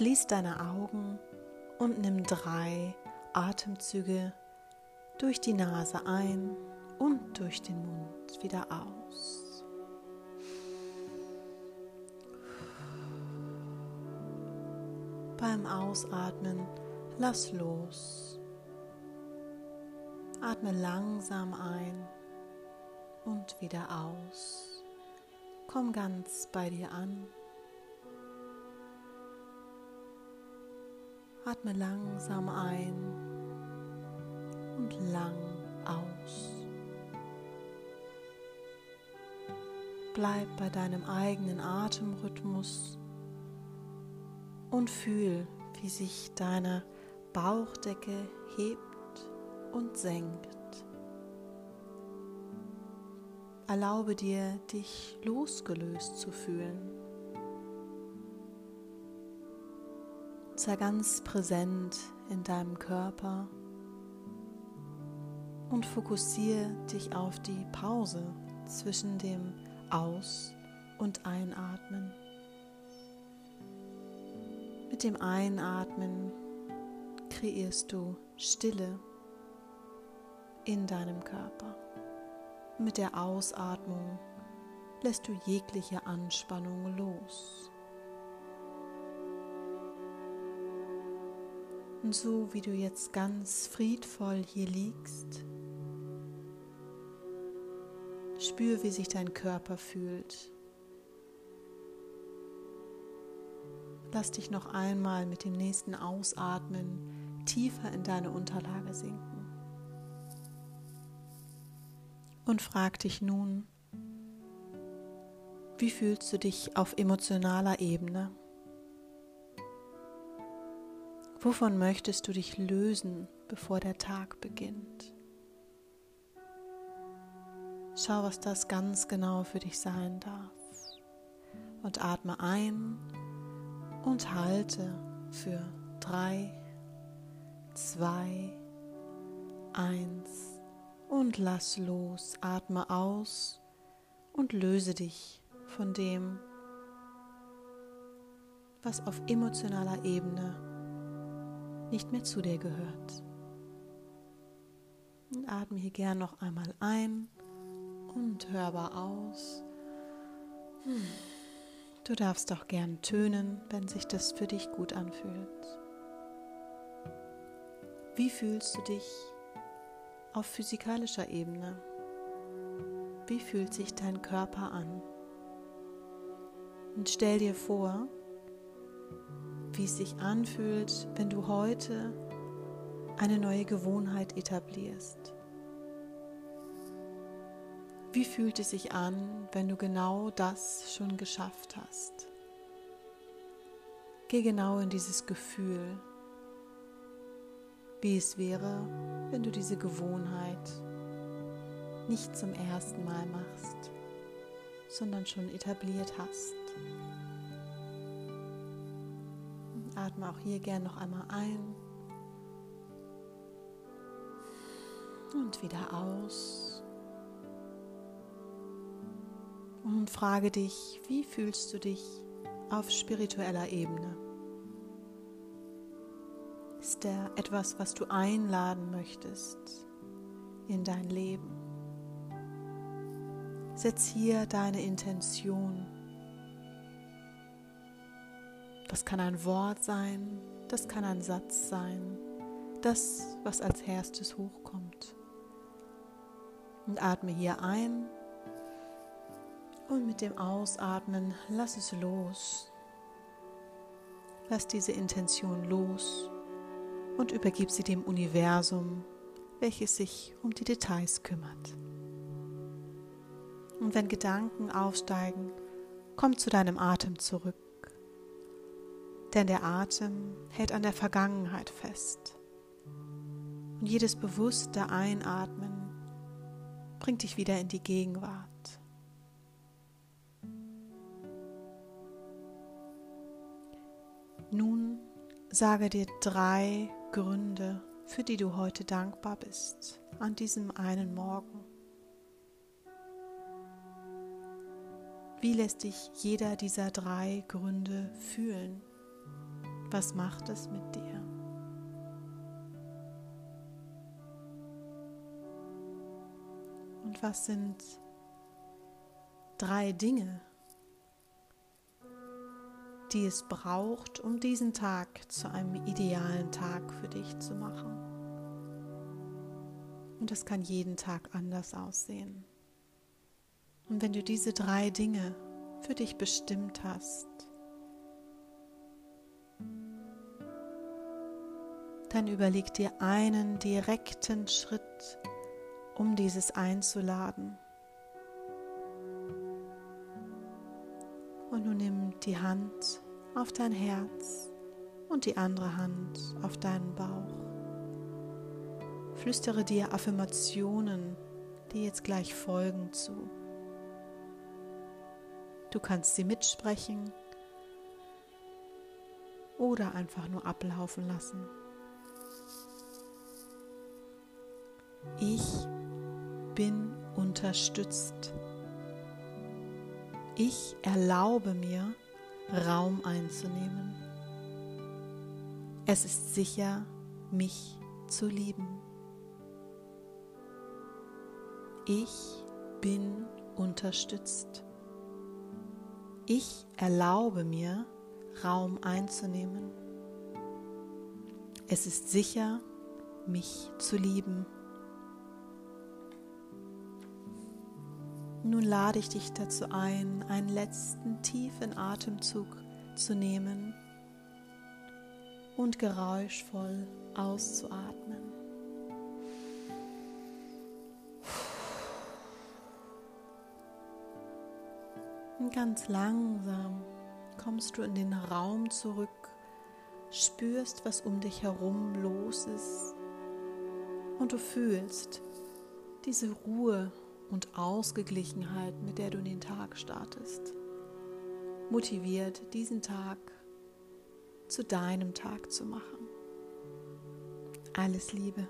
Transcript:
Schließ deine Augen und nimm drei Atemzüge durch die Nase ein und durch den Mund wieder aus. Beim Ausatmen lass los. Atme langsam ein und wieder aus. Komm ganz bei dir an. Atme langsam ein und lang aus. Bleib bei deinem eigenen Atemrhythmus und fühl, wie sich deine Bauchdecke hebt und senkt. Erlaube dir, dich losgelöst zu fühlen. Sei ganz präsent in deinem Körper und fokussiere dich auf die Pause zwischen dem Aus- und Einatmen. Mit dem Einatmen kreierst du Stille in deinem Körper. Mit der Ausatmung lässt du jegliche Anspannung los. Und so wie du jetzt ganz friedvoll hier liegst, spür, wie sich dein Körper fühlt. Lass dich noch einmal mit dem nächsten Ausatmen tiefer in deine Unterlage sinken. Und frag dich nun, wie fühlst du dich auf emotionaler Ebene? Wovon möchtest du dich lösen, bevor der Tag beginnt? Schau, was das ganz genau für dich sein darf. Und atme ein und halte für drei, zwei, eins und lass los. Atme aus und löse dich von dem, was auf emotionaler Ebene nicht mehr zu dir gehört. Und atme hier gern noch einmal ein und hörbar aus. Hm. Du darfst auch gern tönen, wenn sich das für dich gut anfühlt. Wie fühlst du dich auf physikalischer Ebene? Wie fühlt sich dein Körper an? Und stell dir vor, wie es sich anfühlt, wenn du heute eine neue Gewohnheit etablierst. Wie fühlt es sich an, wenn du genau das schon geschafft hast? Geh genau in dieses Gefühl, wie es wäre, wenn du diese Gewohnheit nicht zum ersten Mal machst, sondern schon etabliert hast. Atme auch hier gern noch einmal ein und wieder aus. Und frage dich, wie fühlst du dich auf spiritueller Ebene? Ist der etwas, was du einladen möchtest in dein Leben? Setz hier deine Intention das kann ein Wort sein, das kann ein Satz sein, das, was als erstes hochkommt. Und atme hier ein und mit dem Ausatmen lass es los. Lass diese Intention los und übergib sie dem Universum, welches sich um die Details kümmert. Und wenn Gedanken aufsteigen, komm zu deinem Atem zurück denn der Atem hält an der Vergangenheit fest. Und jedes bewusste Einatmen bringt dich wieder in die Gegenwart. Nun sage dir drei Gründe, für die du heute dankbar bist an diesem einen Morgen. Wie lässt dich jeder dieser drei Gründe fühlen? Was macht es mit dir? Und was sind drei Dinge, die es braucht, um diesen Tag zu einem idealen Tag für dich zu machen? Und das kann jeden Tag anders aussehen. Und wenn du diese drei Dinge für dich bestimmt hast, dann überleg dir einen direkten Schritt, um dieses einzuladen. Und nun nimm die Hand auf dein Herz und die andere Hand auf deinen Bauch. Flüstere dir Affirmationen, die jetzt gleich folgen, zu. Du kannst sie mitsprechen oder einfach nur ablaufen lassen. Ich bin unterstützt. Ich erlaube mir, Raum einzunehmen. Es ist sicher, mich zu lieben. Ich bin unterstützt. Ich erlaube mir, Raum einzunehmen. Es ist sicher, mich zu lieben. Nun lade ich dich dazu ein, einen letzten tiefen Atemzug zu nehmen und geräuschvoll auszuatmen. Und ganz langsam kommst du in den Raum zurück, spürst, was um dich herum los ist und du fühlst diese Ruhe und Ausgeglichenheit, mit der du in den Tag startest. Motiviert, diesen Tag zu deinem Tag zu machen. Alles Liebe.